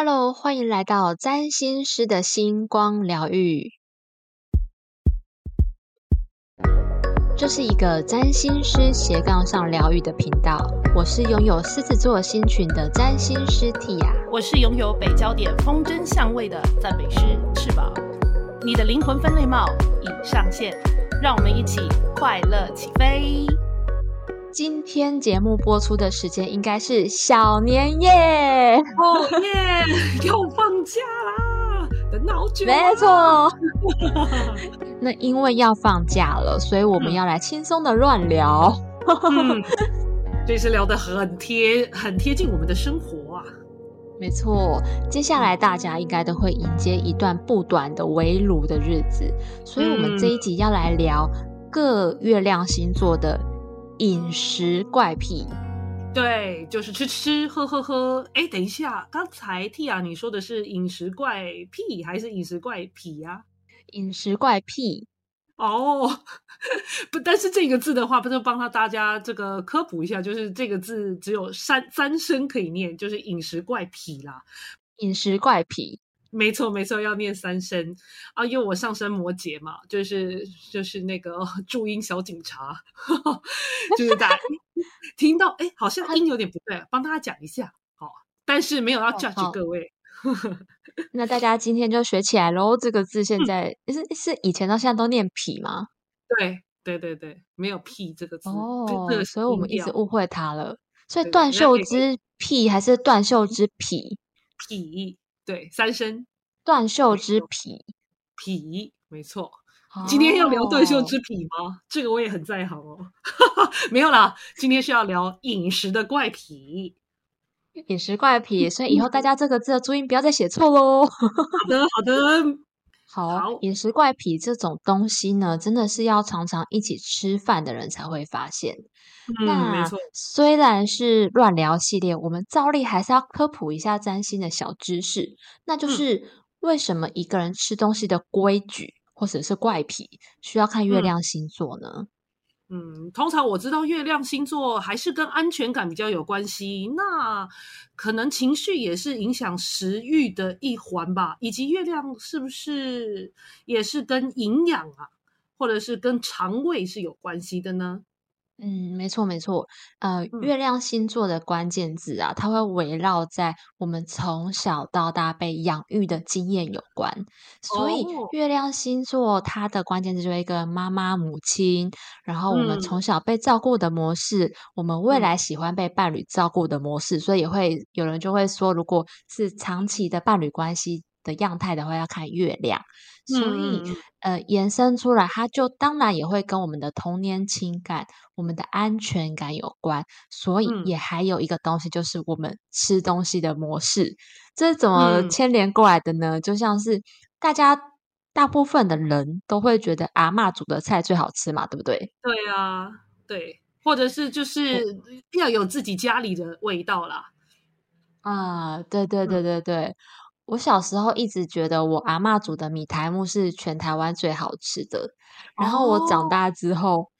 Hello，欢迎来到占星师的星光疗愈。这是一个占星师斜杠上疗愈的频道。我是拥有狮子座星群的占星师 Tia，我是拥有北焦点风筝相位的赞美师翅膀。你的灵魂分类帽已上线，让我们一起快乐起飞。今天节目播出的时间应该是小年夜哦耶，又放假啦！等好久，没错。那因为要放假了，所以我们要来轻松的乱聊。这次聊的很贴，很贴近我们的生活啊。没错，接下来大家应该都会迎接一段不短的围炉的日子，所以我们这一集要来聊各月亮星座的。饮食怪癖，对，就是吃吃喝喝喝。哎，等一下，刚才 Tia 你说的是饮食怪癖还是饮食怪癖呀？饮食怪癖哦，不，但是这个字的话，不是帮他大家这个科普一下，就是这个字只有三三声可以念，就是饮食怪癖啦。饮食怪癖。没错，没错，要念三声啊！因为我上升摩羯嘛，就是就是那个注音小警察，就是大家听到哎，好像音有点不对，帮大家讲一下好。但是没有要 judge 各位。那大家今天就学起来喽。这个字现在是是以前到现在都念痞吗？对对对对，没有屁这个字哦，所以我们一直误会它了。所以断袖之癖还是断袖之癖？癖。对，三声断袖之癖，癖没错。今天要聊断袖之癖吗？这个我也很在行哦。没有啦，今天是要聊饮食的怪癖。饮食怪癖，所以以后大家 这个字的注音不要再写错喽。好的，好的。好，饮食怪癖这种东西呢，真的是要常常一起吃饭的人才会发现。那虽然是乱聊系列，我们照例还是要科普一下占星的小知识，那就是为什么一个人吃东西的规矩或者是怪癖需要看月亮星座呢？嗯，嗯通常我知道月亮星座还是跟安全感比较有关系，那可能情绪也是影响食欲的一环吧。以及月亮是不是也是跟营养啊，或者是跟肠胃是有关系的呢？嗯，没错没错，呃，月亮星座的关键字啊，它会围绕在我们从小到大被养育的经验有关，所以月亮星座它的关键字就是一个妈妈、母亲，然后我们从小被照顾的模式，我们未来喜欢被伴侣照顾的模式，所以也会有人就会说，如果是长期的伴侣关系的样态的话，要看月亮。所以，呃，延伸出来，它就当然也会跟我们的童年情感、我们的安全感有关。所以，也还有一个东西，就是我们吃东西的模式，这是怎么牵连过来的呢？就像是大家大部分的人都会觉得阿妈煮的菜最好吃嘛，对不对？对啊，对，或者是就是要有自己家里的味道啦。啊，对对对对对。我小时候一直觉得我阿妈煮的米苔木是全台湾最好吃的，然后我长大之后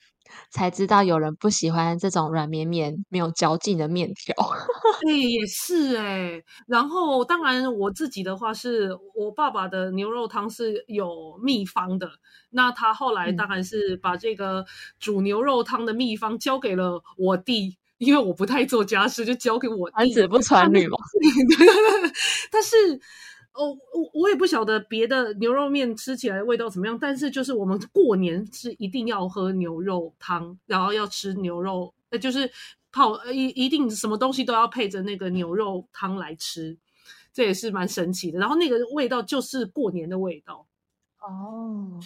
才知道有人不喜欢这种软绵绵、没有嚼劲的面条。哎，也是哎。然后当然我自己的话是我爸爸的牛肉汤是有秘方的，那他后来当然是把这个煮牛肉汤的秘方交给了我弟。因为我不太做家事，就交给我。儿子不传女嘛。但是，哦，我我也不晓得别的牛肉面吃起来味道怎么样。但是，就是我们过年是一定要喝牛肉汤，然后要吃牛肉，呃，就是泡一一定什么东西都要配着那个牛肉汤来吃，这也是蛮神奇的。然后那个味道就是过年的味道。哦，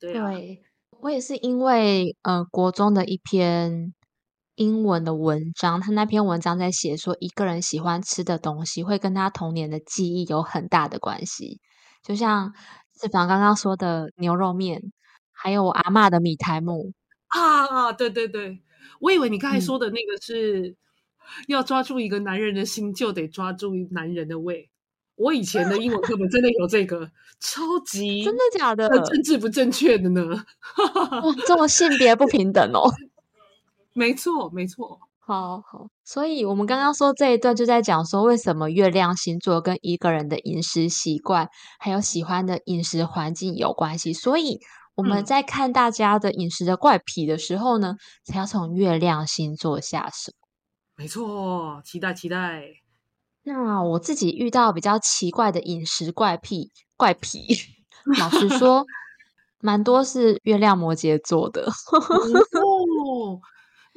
对，我也是因为呃国中的一篇。英文的文章，他那篇文章在写说，一个人喜欢吃的东西会跟他童年的记忆有很大的关系。就像志凡刚刚说的牛肉面，还有我阿妈的米苔木啊，对对对，我以为你刚才说的那个是要抓住一个男人的心，就得抓住男人的胃。我以前的英文课本真的有这个，超级真的假的？政治不正确的呢？这么性别不平等哦。没错，没错。好好，所以我们刚刚说这一段就在讲说，为什么月亮星座跟一个人的饮食习惯，还有喜欢的饮食环境有关系。所以我们在看大家的饮食的怪癖的时候呢，才要从月亮星座下手。没错，期待期待。那我自己遇到比较奇怪的饮食怪癖，怪癖，老实说，蛮多是月亮摩羯座的。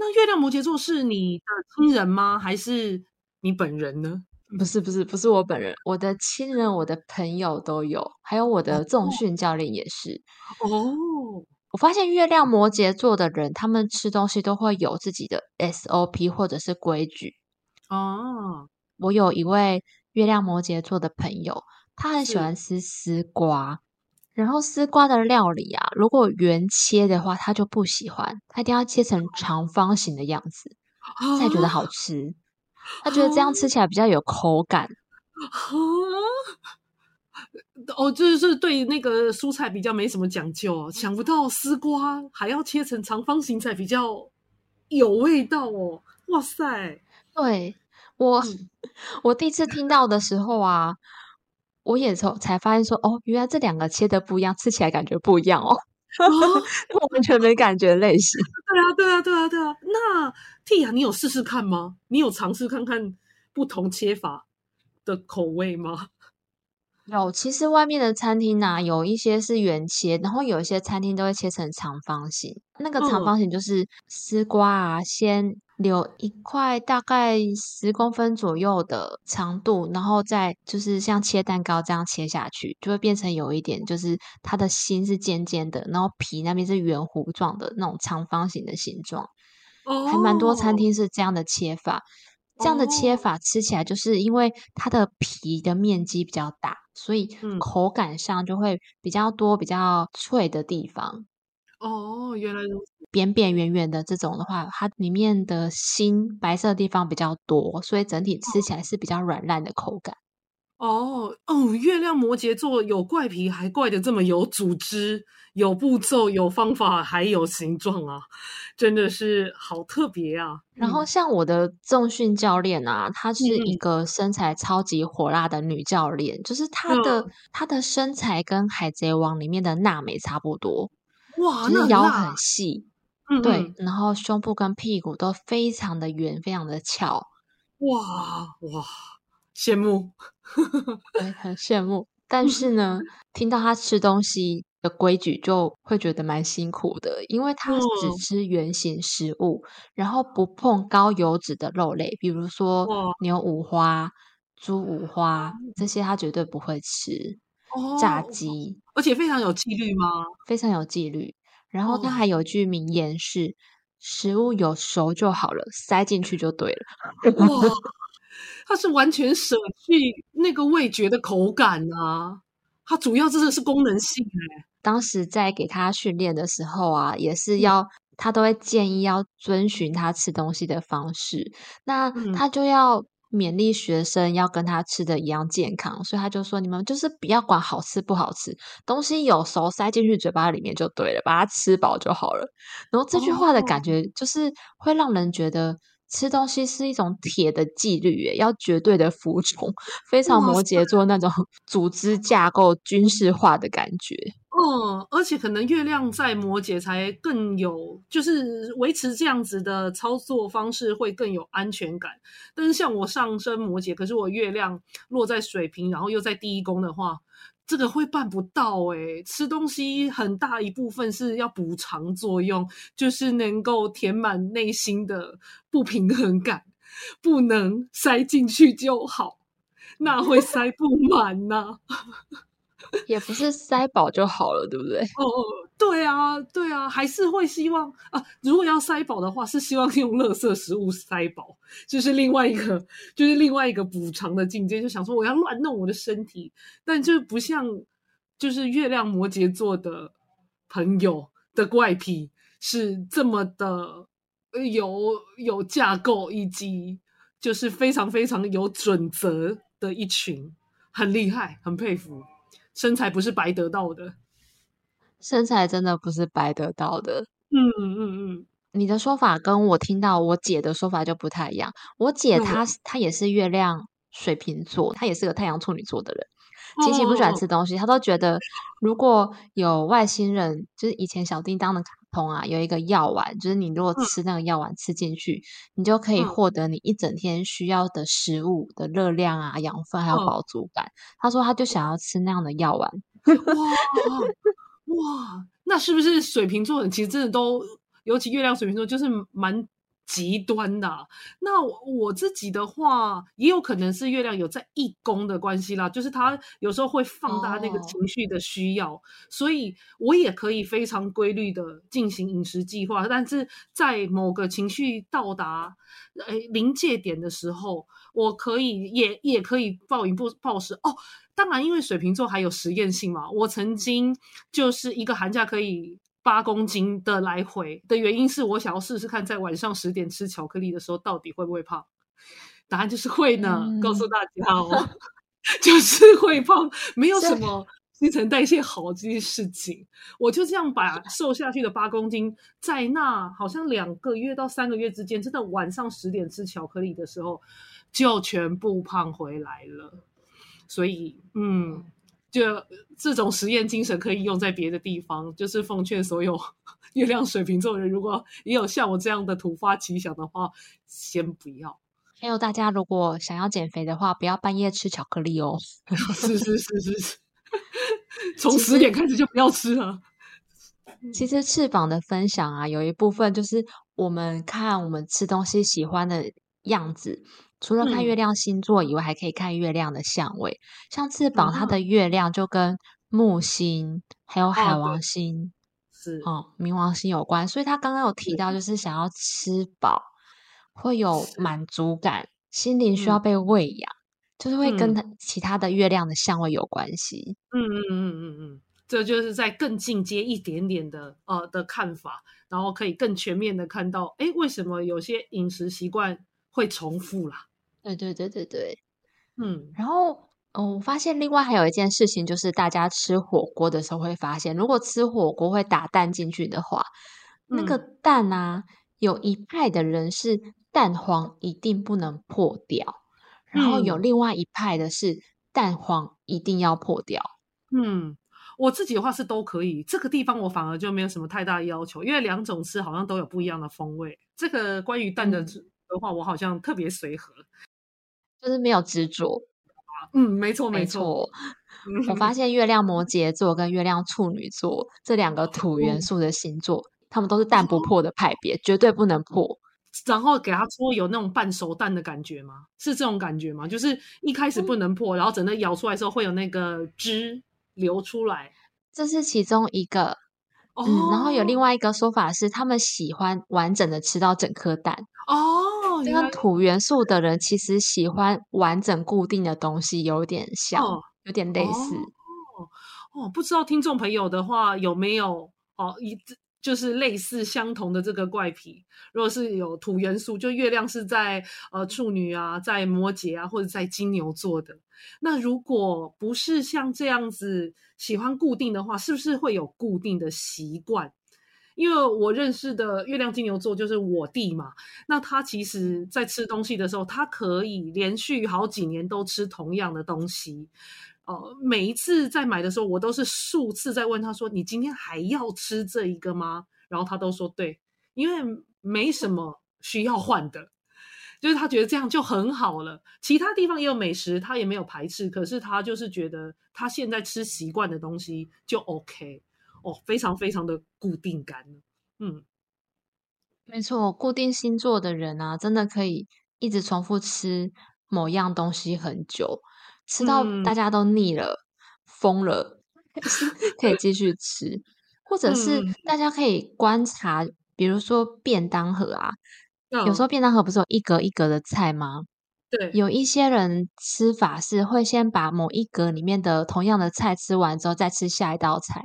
哦。那月亮摩羯座是你的亲人吗？还是你本人呢？不是，不是，不是我本人。我的亲人、我的朋友都有，还有我的重训教练也是。哦，我发现月亮摩羯座的人，他们吃东西都会有自己的 SOP 或者是规矩。哦，我有一位月亮摩羯座的朋友，他很喜欢吃丝瓜。然后丝瓜的料理啊，如果圆切的话，他就不喜欢，他一定要切成长方形的样子，才觉得好吃。他觉得这样吃起来比较有口感。哦，就是对那个蔬菜比较没什么讲究，想不到丝瓜还要切成长方形才比较有味道哦！哇塞，对我 我第一次听到的时候啊。我也从才发现说，哦，原来这两个切的不一样，吃起来感觉不一样哦，完全没感觉类型。对啊，对啊，对啊，对啊。那 T 啊，你有试试看吗？你有尝试看看不同切法的口味吗？有，其实外面的餐厅呢，有一些是圆切，然后有一些餐厅都会切成长方形。那个长方形就是丝瓜啊，先。留一块大概十公分左右的长度，然后再就是像切蛋糕这样切下去，就会变成有一点，就是它的心是尖尖的，然后皮那边是圆弧状的那种长方形的形状。哦，还蛮多餐厅是这样的切法。这样的切法吃起来，就是因为它的皮的面积比较大，所以口感上就会比较多、比较脆的地方。哦，原来如此。扁扁圆圆的这种的话，它里面的心白色的地方比较多，所以整体吃起来是比较软烂的口感。哦哦，月亮摩羯座有怪癖，还怪的这么有组织、有步骤、有方法，还有形状啊，真的是好特别啊！然后像我的重训教练啊，她是一个身材超级火辣的女教练，就是她的她的身材跟海贼王里面的娜美差不多。哇，就是腰很细，对，然后胸部跟屁股都非常的圆，非常的翘。哇哇，羡慕，对，很羡慕。但是 呢，听到他吃东西的规矩，就会觉得蛮辛苦的，因为他只吃圆形食物，然后不碰高油脂的肉类，比如说牛五花、猪五花这些，他绝对不会吃。炸鸡，而且非常有纪律吗？非常有纪律。然后他还有句名言是：“食物有熟就好了，塞进去就对了。”哇，他是完全舍弃那个味觉的口感啊！他主要真的是功能性哎。当时在给他训练的时候啊，也是要他都会建议要遵循他吃东西的方式，那他就要。勉励学生要跟他吃的一样健康，所以他就说：“你们就是不要管好吃不好吃，东西有熟塞进去嘴巴里面就对了，把它吃饱就好了。”然后这句话的感觉就是会让人觉得吃东西是一种铁的纪律，要绝对的服从，非常摩羯座那种 组织架构军事化的感觉。嗯，而且可能月亮在摩羯才更有，就是维持这样子的操作方式会更有安全感。但是像我上升摩羯，可是我月亮落在水瓶，然后又在第一宫的话，这个会办不到诶吃东西很大一部分是要补偿作用，就是能够填满内心的不平衡感，不能塞进去就好，那会塞不满呐。也不是塞饱就好了，对不对？哦，对啊，对啊，还是会希望啊。如果要塞饱的话，是希望用垃圾食物塞饱，就是另外一个，就是另外一个补偿的境界。就想说我要乱弄我的身体，但就不像就是月亮摩羯座的朋友的怪癖是这么的有有架构，以及就是非常非常有准则的一群，很厉害，很佩服。身材不是白得到的，身材真的不是白得到的。嗯嗯嗯，嗯你的说法跟我听到我姐的说法就不太一样。我姐她她也是月亮水瓶座，她也是个太阳处女座的人。琪琪不喜欢吃东西，她都觉得如果有外星人，就是以前小叮当的卡通啊，有一个药丸，就是你如果吃那个药丸吃进去，你就可以获得你一整天需要的食物的热量啊、养分还有饱足感。他说他就想要吃那样的药丸。哇哇，那是不是水瓶座人其实真的都？尤其月亮水瓶座就是蛮极端的。那我自己的话，也有可能是月亮有在一宫的关系啦，就是他有时候会放大那个情绪的需要，所以我也可以非常规律的进行饮食计划。但是在某个情绪到达诶临界点的时候，我可以也也可以暴饮暴暴食哦。当然，因为水瓶座还有实验性嘛，我曾经就是一个寒假可以。八公斤的来回的原因是我想要试试看，在晚上十点吃巧克力的时候到底会不会胖？答案就是会呢，告诉大家哦，就是会胖，没有什么新陈代谢好这件事情。我就这样把瘦下去的八公斤，在那好像两个月到三个月之间，真的晚上十点吃巧克力的时候，就全部胖回来了。所以，嗯。就这种实验精神可以用在别的地方，就是奉劝所有 月亮水瓶座人，如果也有像我这样的突发奇想的话，先不要。还有大家如果想要减肥的话，不要半夜吃巧克力哦。是是是是是，从十点开始就不要吃了。其实翅膀的分享啊，有一部分就是我们看我们吃东西喜欢的样子。除了看月亮星座以外，还可以看月亮的相位。像翅膀，它的月亮就跟木星还有海王星是哦，冥王星有关。所以他刚刚有提到，就是想要吃饱，会有满足感，心灵需要被喂养，就是会跟他其他的月亮的相位有关系。嗯嗯嗯嗯嗯，这就是在更进阶一点点的呃的看法，然后可以更全面的看到，哎，为什么有些饮食习惯会重复啦？对对对对对，嗯，然后我发现另外还有一件事情，就是大家吃火锅的时候会发现，如果吃火锅会打蛋进去的话，那个蛋啊，有一派的人是蛋黄一定不能破掉，然后有另外一派的是蛋黄一定要破掉。嗯，我自己的话是都可以，这个地方我反而就没有什么太大要求，因为两种吃好像都有不一样的风味。这个关于蛋的的话，我好像特别随和。就是没有执着，嗯，没错没错。我发现月亮摩羯座跟月亮处女座这两个土元素的星座，他们都是蛋不破的派别，绝对不能破。然后给他搓有那种半熟蛋的感觉吗？是这种感觉吗？就是一开始不能破，然后整个咬出来之后会有那个汁流出来，这是其中一个。嗯，然后有另外一个说法是，他们喜欢完整的吃到整颗蛋。哦，这跟土元素的人其实喜欢完整固定的东西有点像，哦有点类似。哦哦，不知道听众朋友的话有没有哦一。就是类似相同的这个怪癖，如果是有土元素，就月亮是在呃处女啊，在摩羯啊，或者在金牛座的。那如果不是像这样子喜欢固定的话，是不是会有固定的习惯？因为我认识的月亮金牛座就是我弟嘛，那他其实在吃东西的时候，他可以连续好几年都吃同样的东西。哦，每一次在买的时候，我都是数次在问他说：“你今天还要吃这一个吗？”然后他都说：“对，因为没什么需要换的，就是他觉得这样就很好了。其他地方也有美食，他也没有排斥，可是他就是觉得他现在吃习惯的东西就 OK 哦，非常非常的固定感。嗯，没错，固定星座的人啊，真的可以一直重复吃某样东西很久。”吃到大家都腻了、疯了，可 以继续吃，或者是大家可以观察，比如说便当盒啊，有时候便当盒不是有一格一格的菜吗？对，有一些人吃法是会先把某一格里面的同样的菜吃完之后，再吃下一道菜。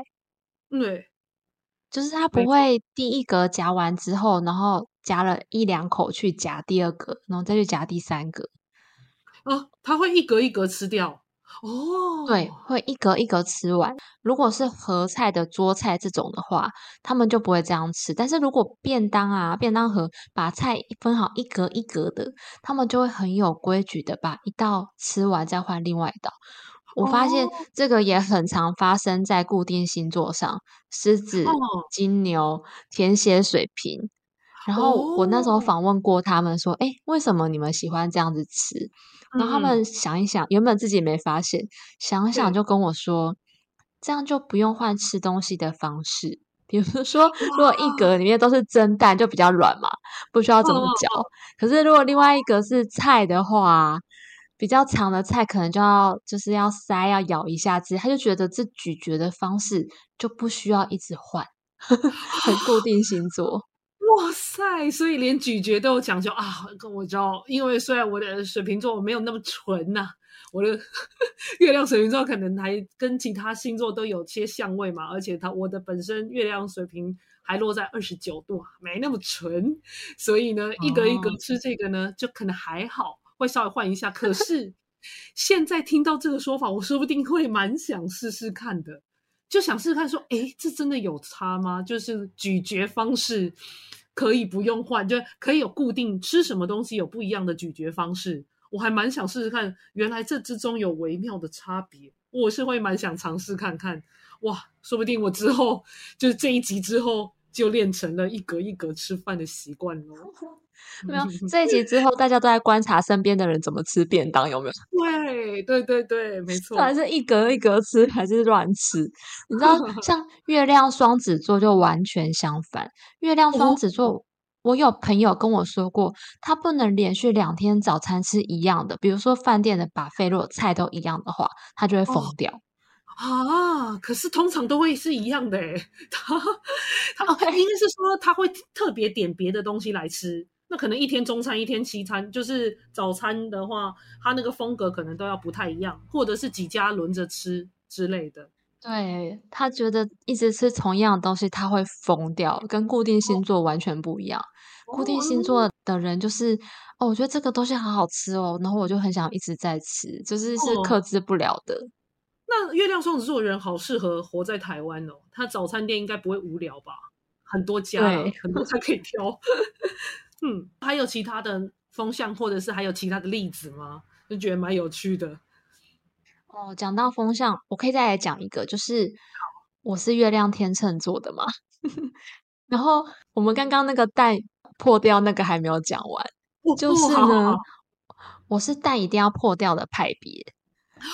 对，就是他不会第一格夹完之后，然后夹了一两口去夹第二个，然后再去夹第三个。啊，他会一格一格吃掉，哦，对，会一格一格吃完。如果是合菜的桌菜这种的话，他们就不会这样吃。但是如果便当啊，便当盒把菜分好一格一格的，他们就会很有规矩的把一道吃完再换另外一道。我发现这个也很常发生在固定星座上，狮子、金牛、天蝎、水瓶。然后我那时候访问过他们说：“哎，为什么你们喜欢这样子吃？”然后他们想一想，原本自己没发现，想想就跟我说：“这样就不用换吃东西的方式，比如说，如果一格里面都是蒸蛋，就比较软嘛，不需要怎么嚼。可是如果另外一格是菜的话，比较长的菜可能就要就是要塞要咬一下子，他就觉得这咀嚼的方式就不需要一直换，很固定 星座。”哇塞！所以连咀嚼都有讲究啊！跟我知道，因为虽然我的水瓶座没有那么纯呐，我的 月亮水瓶座可能还跟其他星座都有些相位嘛，而且它我的本身月亮水瓶还落在二十九度，没那么纯，所以呢，一格一格吃这个呢，就可能还好，会稍微换一下。可是现在听到这个说法，我说不定会蛮想试试看的，就想试试看，说，哎，这真的有差吗？就是咀嚼方式。可以不用换，就可以有固定吃什么东西有不一样的咀嚼方式。我还蛮想试试看，原来这之中有微妙的差别。我是会蛮想尝试看看，哇，说不定我之后就是这一集之后就练成了一格一格吃饭的习惯喽。没有这一集之后，大家都在观察身边的人怎么吃便当，有没有？对对对对，没错。还是一格一格吃，还是乱吃？你知道，像月亮双子座就完全相反。月亮双子座，我有朋友跟我说过，他不能连续两天早餐吃一样的，比如说饭店的把费果菜都一样的话，他就会疯掉。啊！可是通常都会是一样的诶 他他应该是说他会特别点别的东西来吃。那可能一天中餐，一天西餐，就是早餐的话，他那个风格可能都要不太一样，或者是几家轮着吃之类的。对他觉得一直吃同样的东西，他会疯掉，跟固定星座完全不一样。固定星座的人就是哦，我觉得这个东西好好吃哦，然后我就很想一直在吃，就是是克制不了的。那月亮双子座的人好适合活在台湾哦，他早餐店应该不会无聊吧？很多家，很多 家可以挑。嗯，还有其他的风向，或者是还有其他的例子吗？就觉得蛮有趣的。哦，讲到风向，我可以再来讲一个，就是我是月亮天秤座的嘛。然后我们刚刚那个蛋破掉那个还没有讲完，就是呢，我是蛋一定要破掉的派别。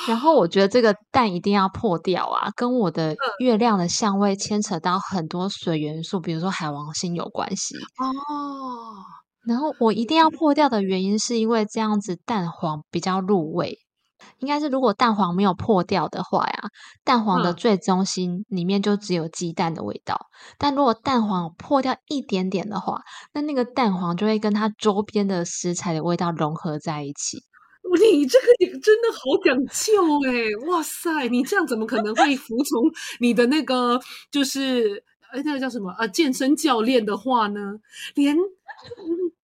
然后我觉得这个蛋一定要破掉啊，跟我的月亮的相位牵扯到很多水元素，比如说海王星有关系哦。然后我一定要破掉的原因，是因为这样子蛋黄比较入味。应该是如果蛋黄没有破掉的话呀，蛋黄的最中心里面就只有鸡蛋的味道。但如果蛋黄破掉一点点的话，那那个蛋黄就会跟它周边的食材的味道融合在一起。你这个也真的好讲究哎！哇塞，你这样怎么可能会服从你的那个就是哎那个叫什么啊健身教练的话呢？连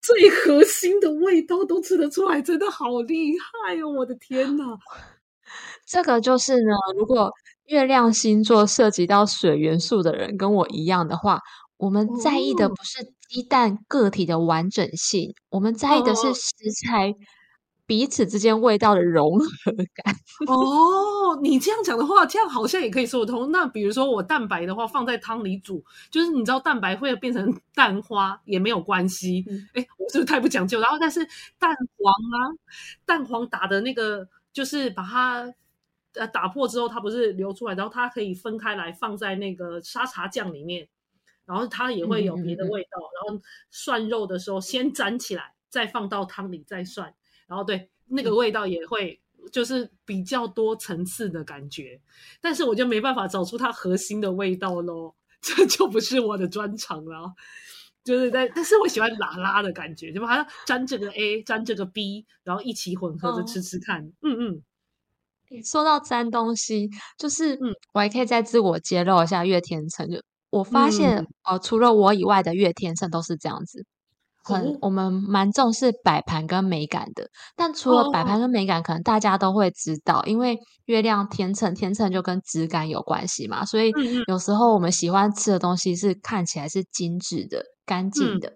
最核心的味道都吃得出来，真的好厉害哦！我的天哪，这个就是呢，如果月亮星座涉及到水元素的人跟我一样的话，我们在意的不是鸡蛋个体的完整性，我们在意的是食材。彼此之间味道的融合感 哦，你这样讲的话，这样好像也可以说得通。那比如说我蛋白的话放在汤里煮，就是你知道蛋白会变成蛋花也没有关系。哎，我是不是太不讲究？然后但是蛋黄啊，蛋黄打的那个就是把它呃打破之后，它不是流出来，然后它可以分开来放在那个沙茶酱里面，然后它也会有别的味道。然后涮肉的时候先粘起来，再放到汤里再涮。然后对那个味道也会就是比较多层次的感觉，但是我就没办法找出它核心的味道喽，这 就不是我的专长了。就是在，但是我喜欢拉拉的感觉，就把它沾这个 A，沾这个 B，然后一起混合着吃吃看。嗯嗯，说到沾东西，就是嗯，我还可以再自我揭露一下月天秤，就我发现哦，除了我以外的月天秤都是这样子。很我们蛮重视摆盘跟美感的。但除了摆盘跟美感，可能大家都会知道，因为月亮天秤，天秤就跟质感有关系嘛。所以有时候我们喜欢吃的东西是看起来是精致的、干净的。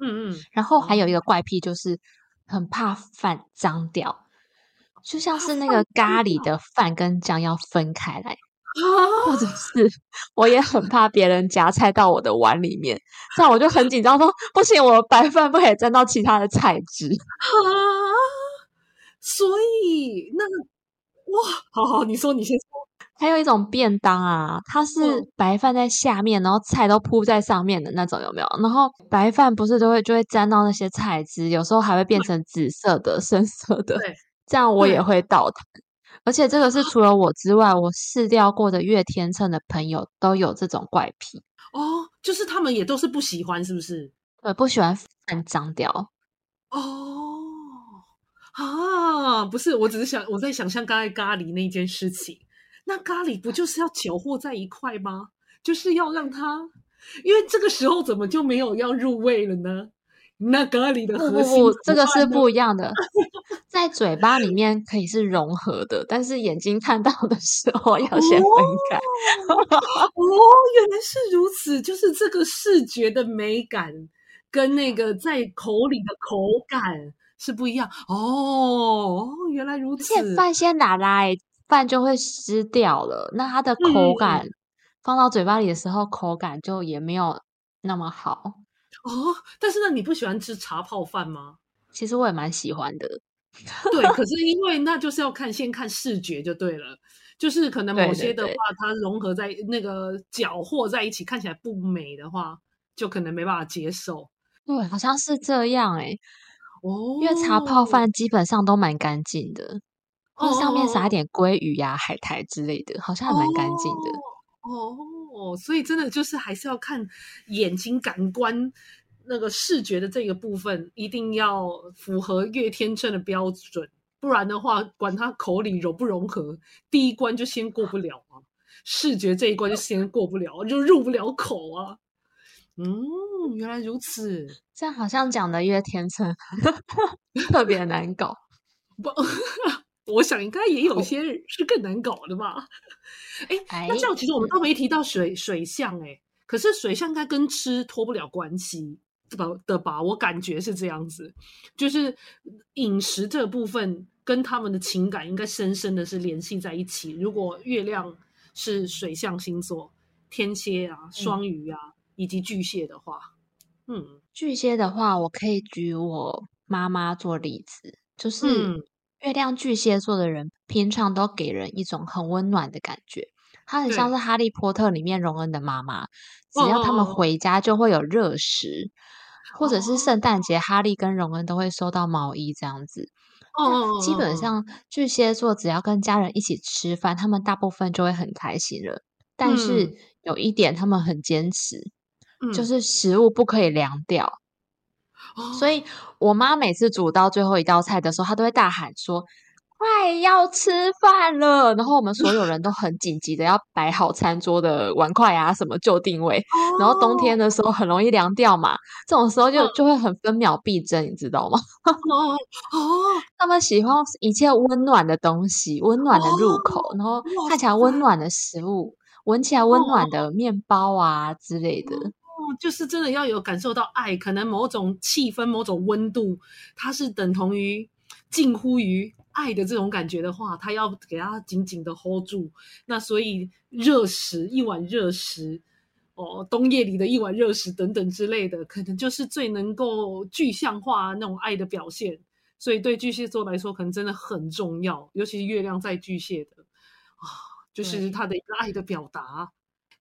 嗯嗯。然后还有一个怪癖就是很怕饭脏掉，就像是那个咖喱的饭跟酱要分开来。或者是我也很怕别人夹菜到我的碗里面，这样我就很紧张，说不行，我白饭不可以沾到其他的菜汁啊。所以那哇，好好，你说你先说。还有一种便当啊，它是白饭在下面，然后菜都铺在上面的那种，有没有？然后白饭不是都会就会沾到那些菜汁，有时候还会变成紫色的、深色的，这样我也会倒它。而且这个是除了我之外，我试掉过的月天秤的朋友都有这种怪癖哦，就是他们也都是不喜欢，是不是？对，不喜欢饭脏掉。哦啊，不是，我只是想我在想象刚才咖喱那件事情，那咖喱不就是要搅和在一块吗？就是要让它，因为这个时候怎么就没有要入味了呢？那咖喱的核心，这个是不一样的。在嘴巴里面可以是融合的，但是眼睛看到的时候要先分开。哦，原来是如此，就是这个视觉的美感跟那个在口里的口感是不一样。哦，原来如此。而且饭先拿来，饭就会湿掉了，那它的口感放到嘴巴里的时候，口感就也没有那么好。哦，但是呢，你不喜欢吃茶泡饭吗？其实我也蛮喜欢的。对，可是因为那就是要看先看视觉就对了，就是可能某些的话，它融合在那个搅和在一起，看起来不美的话，就可能没办法接受。对，好像是这样哎。哦，因为茶泡饭基本上都蛮干净的，或上面撒点鲑鱼呀、海苔之类的，好像还蛮干净的。哦，所以真的就是还是要看眼睛感官。那个视觉的这个部分一定要符合月天秤的标准，不然的话，管他口里融不融合，第一关就先过不了啊！视觉这一关就先过不了，就入不了口啊！嗯，原来如此，这样好像讲的月天秤 特别难搞。不，我想应该也有些是更难搞的吧？哎，那这样其实我们都没提到水水象，哎，可是水象应该跟吃脱不了关系。的吧，我感觉是这样子，就是饮食这部分跟他们的情感应该深深的是联系在一起。如果月亮是水象星座，天蝎啊、双鱼啊以及巨蟹的话，嗯，巨蟹的话，我可以举我妈妈做例子，就是月亮巨蟹座的人，平常都给人一种很温暖的感觉，他很像是哈利波特里面荣恩的妈妈，只要他们回家就会有热食。或者是圣诞节，哈利跟荣恩都会收到毛衣这样子。哦，基本上巨蟹座只要跟家人一起吃饭，他们大部分就会很开心了。但是有一点，他们很坚持，就是食物不可以凉掉。所以我妈每次煮到最后一道菜的时候，她都会大喊说。快要吃饭了，然后我们所有人都很紧急的要摆好餐桌的碗筷啊，什么就定位。然后冬天的时候很容易凉掉嘛，这种时候就就会很分秒必争，你知道吗？哦他们喜欢一切温暖的东西，温暖的入口，然后看起来温暖的食物，闻起来温暖的面包啊之类的。哦，就是真的要有感受到爱，可能某种气氛、某种温度，它是等同于近乎于。爱的这种感觉的话，他要给他紧紧的 hold 住。那所以热食一碗热食，哦，冬夜里的一碗热食等等之类的，可能就是最能够具象化那种爱的表现。所以对巨蟹座来说，可能真的很重要，尤其是月亮在巨蟹的啊，就是他的一个爱的表达。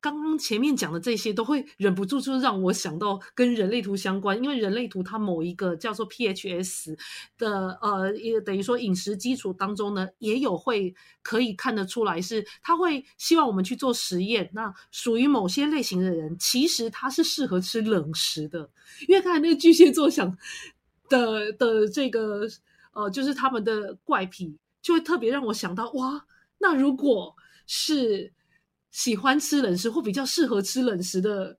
刚刚前面讲的这些都会忍不住就让我想到跟人类图相关，因为人类图它某一个叫做 PHS 的呃，也等于说饮食基础当中呢，也有会可以看得出来是他会希望我们去做实验。那属于某些类型的人，其实他是适合吃冷食的，因为刚才那个巨蟹座想的的这个呃，就是他们的怪癖，就会特别让我想到哇，那如果是。喜欢吃冷食或比较适合吃冷食的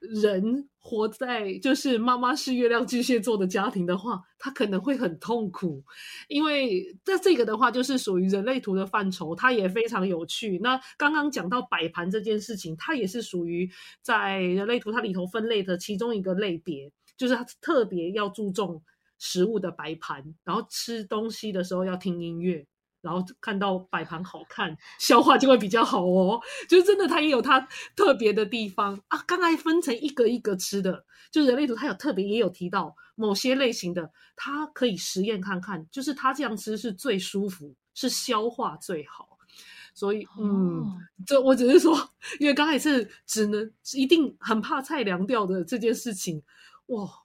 人活在就是妈妈是月亮巨蟹座的家庭的话，他可能会很痛苦，因为在这个的话就是属于人类图的范畴，它也非常有趣。那刚刚讲到摆盘这件事情，它也是属于在人类图它里头分类的其中一个类别，就是它特别要注重食物的摆盘，然后吃东西的时候要听音乐。然后看到摆盘好看，消化就会比较好哦。就是真的，它也有它特别的地方啊。刚才分成一个一个吃的，就人类图它有特别也有提到某些类型的，它可以实验看看，就是它这样吃是最舒服，是消化最好。所以，嗯，这我只是说，因为刚才是只能一定很怕菜凉掉的这件事情，哇。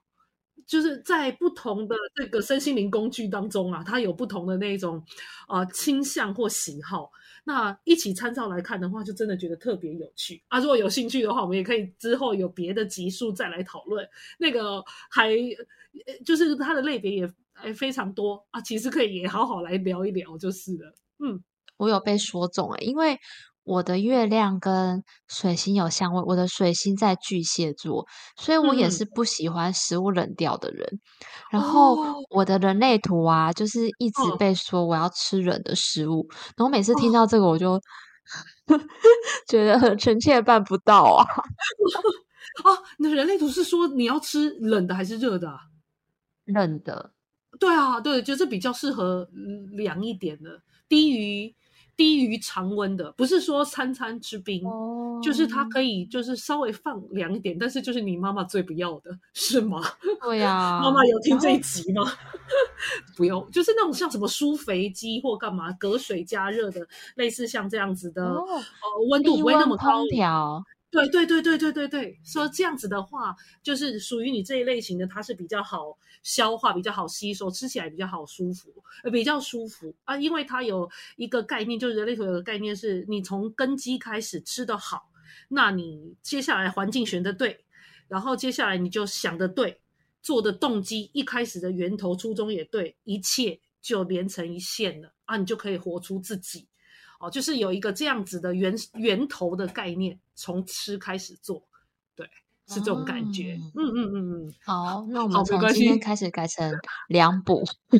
就是在不同的这个身心灵工具当中啊，它有不同的那种呃倾向或喜好。那一起参照来看的话，就真的觉得特别有趣啊！如果有兴趣的话，我们也可以之后有别的集数再来讨论。那个还就是它的类别也还非常多啊，其实可以也好好来聊一聊就是了。嗯，我有被说中哎，因为。我的月亮跟水星有相位，我的水星在巨蟹座，所以我也是不喜欢食物冷掉的人。然后我的人类图啊，就是一直被说我要吃冷的食物，然后每次听到这个，我就 觉得很臣妾办不到啊。哦，你的人类图是说你要吃冷的还是热的？冷的。对啊，对，就是比较适合凉一点的，低于。低于常温的，不是说餐餐吃冰，就是它可以就是稍微放凉一点，但是就是你妈妈最不要的是吗？对呀，妈妈有听这一集吗？不用，就是那种像什么舒肥机或干嘛隔水加热的，类似像这样子的，呃，温度不会那么高。对对对对对对对，说这样子的话，就是属于你这一类型的，它是比较好消化、比较好吸收，吃起来比较好舒服，呃，比较舒服啊。因为它有一个概念，就是人类图有个概念，是你从根基开始吃的好，那你接下来环境选的对，然后接下来你就想的对，做的动机一开始的源头初衷也对，一切就连成一线了啊，你就可以活出自己。哦，就是有一个这样子的源源头的概念，从吃开始做，对，是这种感觉。嗯嗯嗯嗯。好，那我们从今天开始改成两补。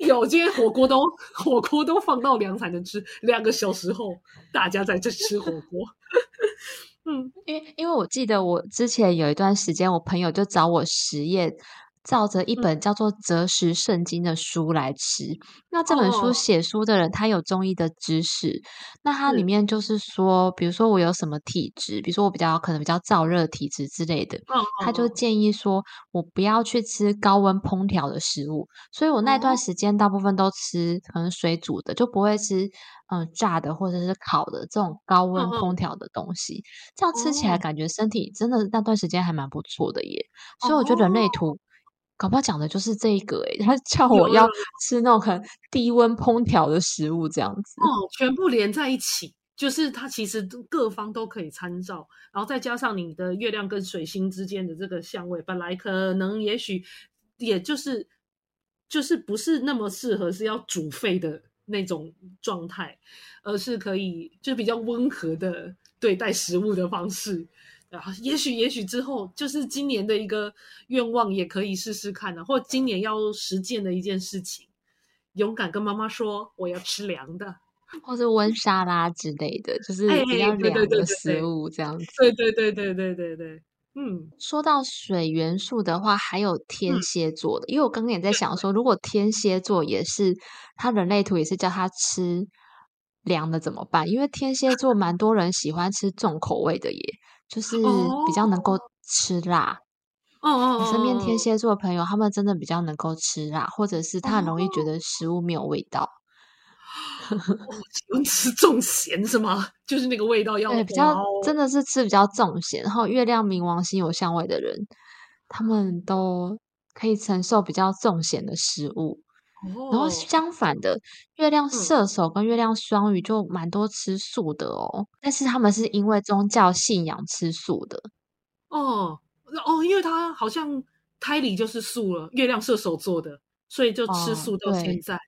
有，今天火锅都火锅都放到凉才能吃，两个小时后大家在这吃火锅。嗯，因为因为我记得我之前有一段时间，我朋友就找我实验。照着一本叫做《择食圣经》的书来吃。那这本书写书的人，他有中医的知识。那它里面就是说，比如说我有什么体质，比如说我比较可能比较燥热体质之类的，他就建议说我不要去吃高温烹调的食物。所以我那段时间大部分都吃可能水煮的，就不会吃嗯炸的或者是烤的这种高温烹调的东西。这样吃起来感觉身体真的那段时间还蛮不错的耶。所以我觉得人类图。搞不好讲的就是这一个诶，他 叫我要吃那种很低温烹调的食物，这样子哦，全部连在一起，就是它其实各方都可以参照，然后再加上你的月亮跟水星之间的这个相位，本来可能也许也就是就是不是那么适合是要煮沸的那种状态，而是可以就比较温和的对待食物的方式。也许，也许之后就是今年的一个愿望，也可以试试看的，或今年要实践的一件事情。勇敢跟妈妈说，我要吃凉的，或者温沙拉之类的，就是比较凉的食物这样子。对对对对对对对。嗯，说到水元素的话，还有天蝎座的，因为我刚刚也在想说，如果天蝎座也是他人类图，也是叫他吃凉的怎么办？因为天蝎座蛮多人喜欢吃重口味的耶。就是比较能够吃辣，哦哦，我身边天蝎座的朋友，他们真的比较能够吃辣，或者是他很容易觉得食物没有味道。喜欢吃重咸是吗？就是那个味道要对比较真的是吃比较重咸。然后月亮冥王星有相位的人，他们都可以承受比较重咸的食物。然后相反的，月亮射手跟月亮双鱼就蛮多吃素的哦，但是他们是因为宗教信仰吃素的。哦哦，因为他好像胎里就是素了，月亮射手座的，所以就吃素到现在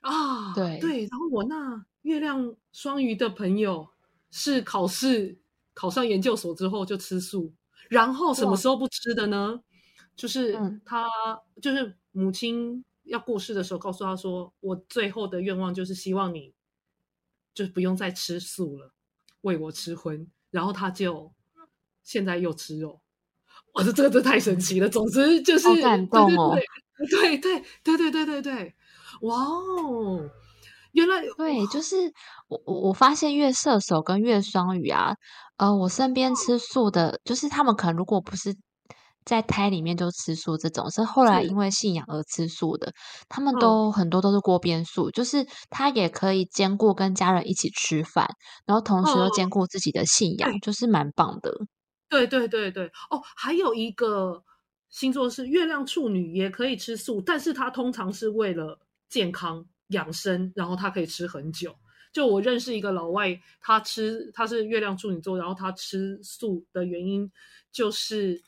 啊。对对，然后我那月亮双鱼的朋友是考试考上研究所之后就吃素，然后什么时候不吃的呢？就是他就是母亲要过世的时候，告诉他说：“我最后的愿望就是希望你，就不用再吃素了，为我吃荤。”然后他就现在又吃肉，哇，这这个真太神奇了。总之就是好感动哦，对对对对对对对，哇哦！原来对，就是我我我发现月射手跟月双鱼啊，呃，我身边吃素的，就是他们可能如果不是在胎里面就吃素这种，是后来因为信仰而吃素的，他们都很多都是锅边素，就是他也可以兼顾跟家人一起吃饭，然后同时又兼顾自己的信仰，就是蛮棒的。对对对对，哦，还有一个星座是月亮处女，也可以吃素，但是他通常是为了健康。养生，然后他可以吃很久。就我认识一个老外，他吃他是月亮处女座，然后他吃素的原因就是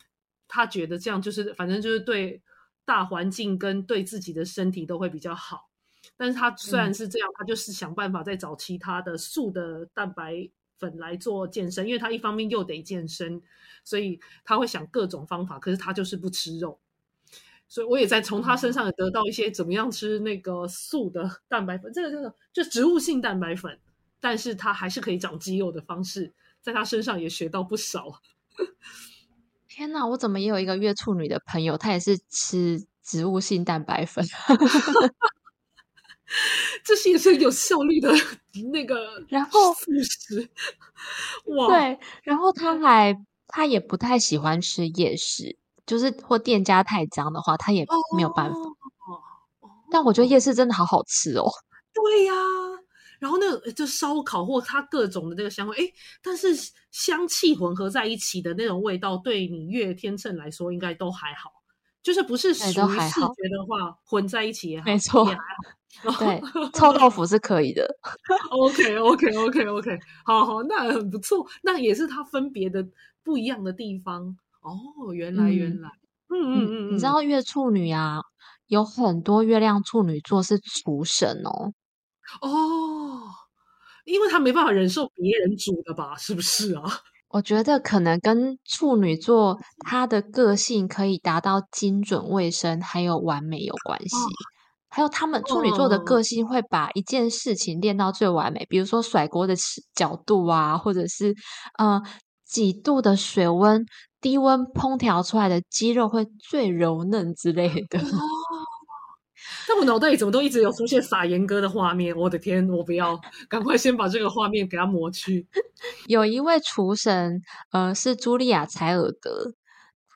他觉得这样就是反正就是对大环境跟对自己的身体都会比较好。但是他虽然是这样，他就是想办法再找其他的素的蛋白粉来做健身，因为他一方面又得健身，所以他会想各种方法。可是他就是不吃肉。所以我也在从他身上也得到一些怎么样吃那个素的 蛋白粉，这个这个就植物性蛋白粉，但是他还是可以长肌肉的方式，在他身上也学到不少。天哪，我怎么也有一个月处女的朋友，她也是吃植物性蛋白粉，这是也是有效率的那个，然后素食，哇，对，然后他还他也不太喜欢吃夜市。就是或店家太脏的话，他也没有办法。但我觉得夜市真的好好吃哦。对呀，然后那个就烧烤或它各种的那个香味，哎，但是香气混合在一起的那种味道，对你月天秤来说应该都还好。就是不是属于视觉的话，混在一起也好没错，对，臭豆腐是可以的。OK OK OK OK，好好，那很不错。那也是它分别的不一样的地方。哦，原来原来，嗯嗯嗯，你知道月处女啊，有很多月亮处女座是厨神哦。哦，因为他没办法忍受别人煮的吧？是不是啊？我觉得可能跟处女座他的个性可以达到精准、卫生还有完美有关系。还有他们处女座的个性会把一件事情练到最完美，比如说甩锅的角度啊，或者是呃几度的水温。低温烹调出来的鸡肉会最柔嫩之类的。哦，但我脑袋里怎么都一直有出现撒盐哥的画面？我的天，我不要，赶快先把这个画面给它抹去。有一位厨神，呃，是茱莉亚·柴尔德，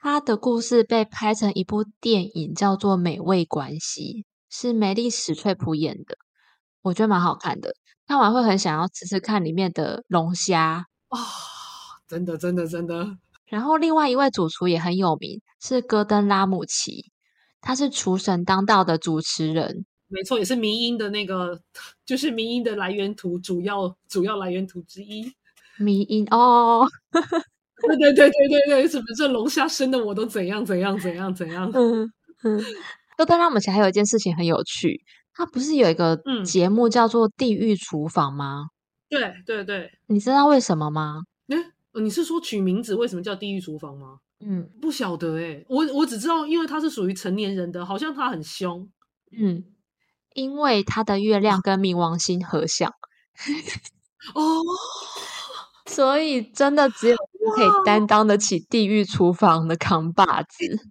她的故事被拍成一部电影，叫做《美味关系》，是梅丽史翠普演的，我觉得蛮好看的。看完会很想要吃吃看里面的龙虾啊！真的，真的，真的。然后，另外一位主厨也很有名，是戈登·拉姆齐，他是厨神当道的主持人，没错，也是迷音的那个，就是迷音的来源图主要主要来源图之一。迷音哦，对对对对对对，什么这龙虾生的我都怎样怎样怎样怎样。嗯嗯，戈登·拉姆齐还有一件事情很有趣，他不是有一个节目叫做《地狱厨房》吗？对对对，你知道为什么吗？你是说取名字为什么叫地狱厨房吗？嗯，不晓得哎，我我只知道，因为他是属于成年人的，好像他很凶。嗯，因为他的月亮跟冥王星合相。哦，所以真的只有 可以担当得起地狱厨房的扛把子。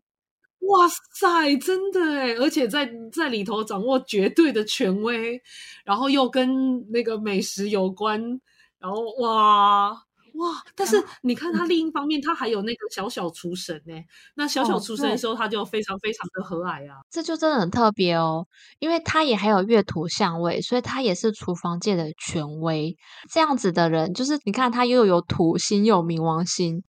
哇塞，真的哎，而且在在里头掌握绝对的权威，然后又跟那个美食有关，然后哇。哇！但是你看，他另一方面，他还有那个小小厨神呢。那小小厨神的时候，他就非常非常的和蔼啊。这就真的很特别哦，因为他也还有月土相位，所以他也是厨房界的权威。这样子的人，就是你看他又有土星又有冥王星，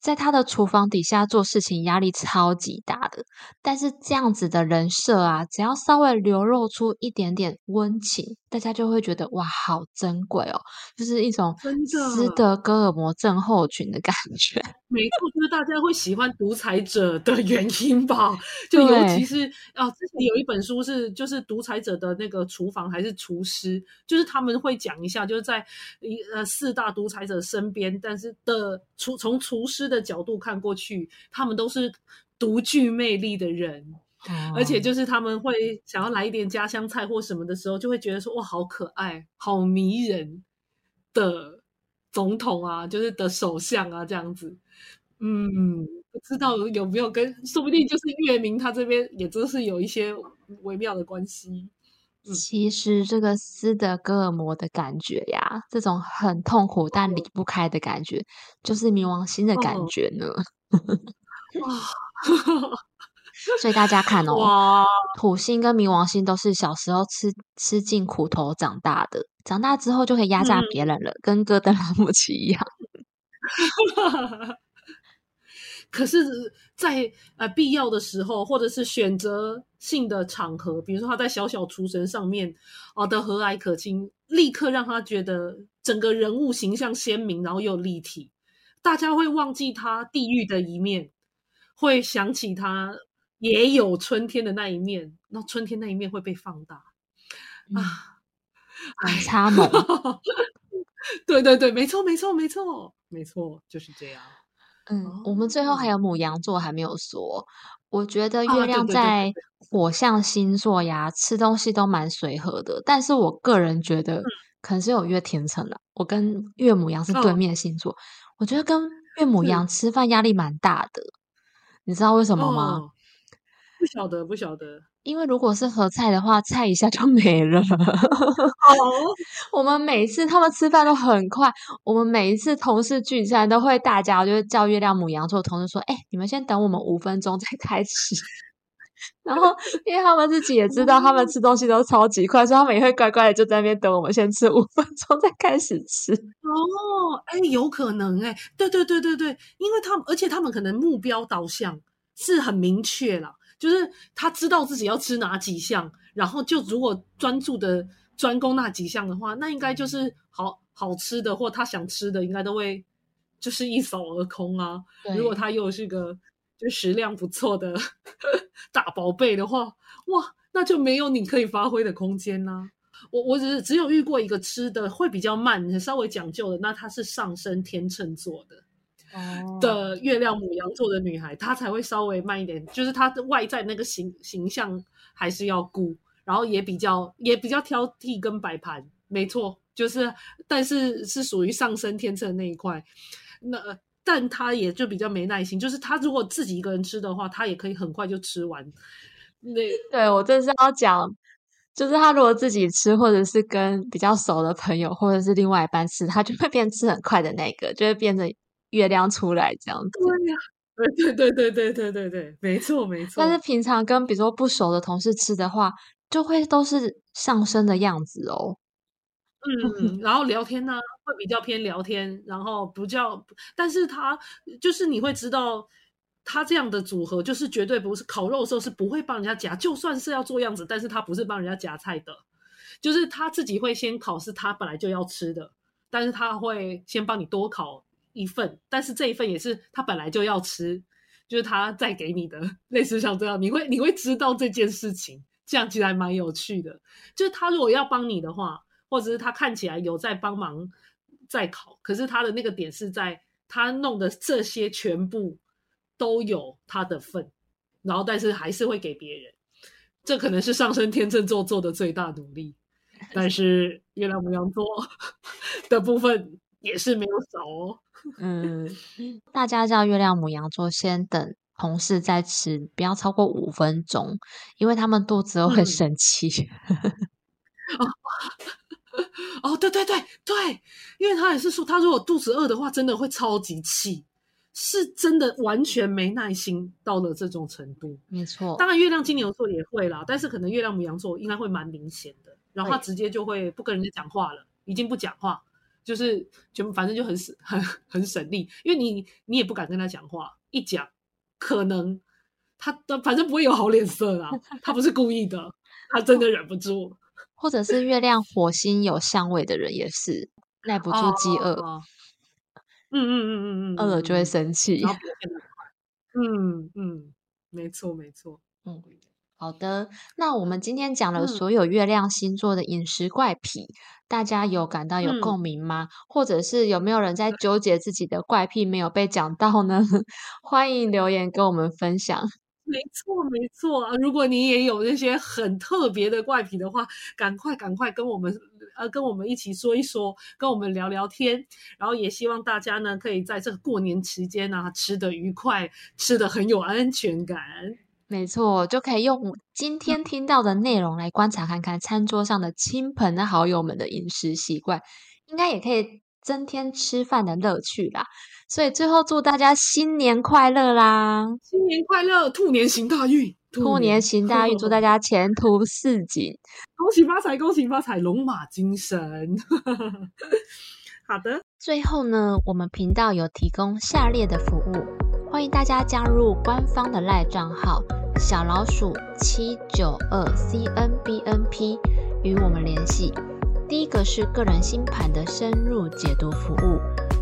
在他的厨房底下做事情压力超级大的。但是这样子的人设啊，只要稍微流露出一点点温情，大家就会觉得哇，好珍贵哦，就是一种真斯德哥尔摩症候群的感觉。没错，就是大家会喜欢独裁者的原因吧？就尤其是啊，之前有一本书是就是独裁者的那个厨房还是厨师，就是他们会讲一下，就是在一呃四大独裁者身边，但是的厨从厨师的角度看过去，他们都是独具魅力的人。而且就是他们会想要来一点家乡菜或什么的时候，就会觉得说哇，好可爱、好迷人的总统啊，就是的首相啊，这样子。嗯，不知道有没有跟，说不定就是月明他这边也真是有一些微妙的关系。其实这个斯德哥尔摩的感觉呀，这种很痛苦但离不开的感觉，就是冥王星的感觉呢。哇！所以大家看哦，土星跟冥王星都是小时候吃吃尽苦头长大的，长大之后就可以压榨别人了，跟哥德拉姆齐一样。可是，在呃必要的时候，或者是选择性的场合，比如说他在小小厨神上面哦的和蔼可亲，立刻让他觉得整个人物形象鲜明，然后又立体，大家会忘记他地狱的一面，会想起他。也有春天的那一面，那春天那一面会被放大啊！反差萌，对对对，没错没错没错没错，就是这样。嗯，我们最后还有母羊座还没有说，我觉得月亮在火象星座呀，吃东西都蛮随和的，但是我个人觉得可能是有月天秤了。我跟月母羊是对面星座，我觉得跟月母羊吃饭压力蛮大的，你知道为什么吗？不晓得，不晓得。因为如果是合菜的话，菜一下就没了。哦，我们每次他们吃饭都很快。我们每一次同事聚餐都会大家就是叫月亮母羊座同事说：“哎，你们先等我们五分钟再开始。”然后，因为他们自己也知道，他们吃东西都超级快，所以他们也会乖乖的就在那边等我们先吃五分钟再开始吃。哦，哎，有可能哎，对对对对对，因为他们而且他们可能目标导向是很明确了。就是他知道自己要吃哪几项，然后就如果专注的专攻那几项的话，那应该就是好好吃的，或他想吃的，应该都会就是一扫而空啊。如果他又是个就食量不错的 大宝贝的话，哇，那就没有你可以发挥的空间啦。我我只是只有遇过一个吃的会比较慢、稍微讲究的，那他是上升天秤座的。的月亮母羊座的女孩，她才会稍微慢一点，就是她的外在那个形形象还是要顾，然后也比较也比较挑剔跟摆盘，没错，就是但是是属于上升天秤那一块，那但她也就比较没耐心，就是她如果自己一个人吃的话，她也可以很快就吃完。那 对我正是要讲，就是她如果自己吃，或者是跟比较熟的朋友，或者是另外一半吃，她就会变吃很快的那个，就会变成。月亮出来这样子。对呀、啊。对对对对对对对，没错没错。但是平常跟比如说不熟的同事吃的话，就会都是上身的样子哦。嗯，然后聊天呢会比较偏聊天，然后不叫，但是他就是你会知道他这样的组合就是绝对不是烤肉的时候是不会帮人家夹，就算是要做样子，但是他不是帮人家夹菜的，就是他自己会先烤是他本来就要吃的，但是他会先帮你多烤一份，但是这一份也是他本来就要吃，就是他再给你的，类似像这样，你会你会知道这件事情，这样其实还蛮有趣的。就是他如果要帮你的话，或者是他看起来有在帮忙在考，可是他的那个点是在他弄的这些全部都有他的份，然后但是还是会给别人，这可能是上升天秤座做的最大努力，但是月亮母羊座 的部分也是没有少哦。嗯，大家叫月亮母羊座先等同事再吃，不要超过五分钟，因为他们肚子会生气。哦，对对对对，因为他也是说，他如果肚子饿的话，真的会超级气，是真的完全没耐心到了这种程度。没错，当然月亮金牛座也会啦，但是可能月亮母羊座应该会蛮明显的，然后他直接就会不跟人家讲话了，已经不讲话。就是全部，反正就很省，很 很省力，因为你你也不敢跟他讲话，一讲可能他的反正不会有好脸色啦，他不是故意的，他真的忍不住，或者是月亮、火星有相位的人也是耐不住饥饿。嗯嗯嗯嗯嗯，饿了就会生气。嗯嗯，没错没错。嗯，好的。那我们今天讲了所有月亮星座的饮食怪癖，大家有感到有共鸣吗？或者是有没有人在纠结自己的怪癖没有被讲到呢？欢迎留言跟我们分享。没错，没错啊！如果你也有那些很特别的怪癖的话，赶快赶快跟我们呃跟我们一起说一说，跟我们聊聊天。然后也希望大家呢，可以在这个过年期间呢，吃的愉快，吃的很有安全感。没错，就可以用今天听到的内容来观察看看餐桌上的亲朋好友们的饮食习惯，应该也可以增添吃饭的乐趣啦。所以最后祝大家新年快乐啦！新年快乐，兔年行大运，兔年行大运，祝大家前途似锦，恭喜发财，恭喜发财，龙马精神。好的，最后呢，我们频道有提供下列的服务，欢迎大家加入官方的赖账号小老鼠七九二 c n b n p 与我们联系。第一个是个人星盘的深入解读服务。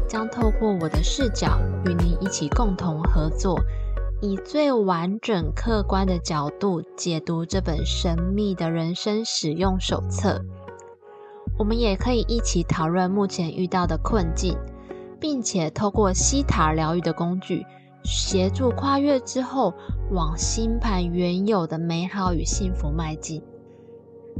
将透过我的视角与您一起共同合作，以最完整、客观的角度解读这本神秘的人生使用手册。我们也可以一起讨论目前遇到的困境，并且透过西塔疗愈的工具，协助跨越之后往星盘原有的美好与幸福迈进。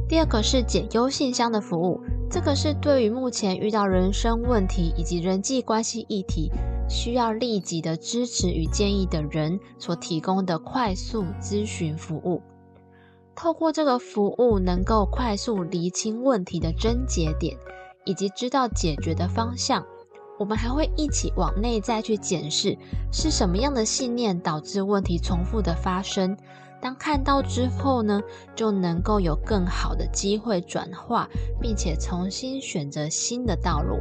第二个是解忧信箱的服务。这个是对于目前遇到人生问题以及人际关系议题需要立即的支持与建议的人所提供的快速咨询服务。透过这个服务，能够快速厘清问题的症结点，以及知道解决的方向。我们还会一起往内在去检视，是什么样的信念导致问题重复的发生。当看到之后呢，就能够有更好的机会转化，并且重新选择新的道路。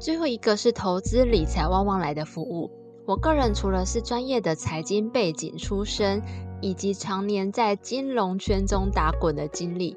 最后一个是投资理财旺旺来的服务。我个人除了是专业的财经背景出身，以及常年在金融圈中打滚的经历。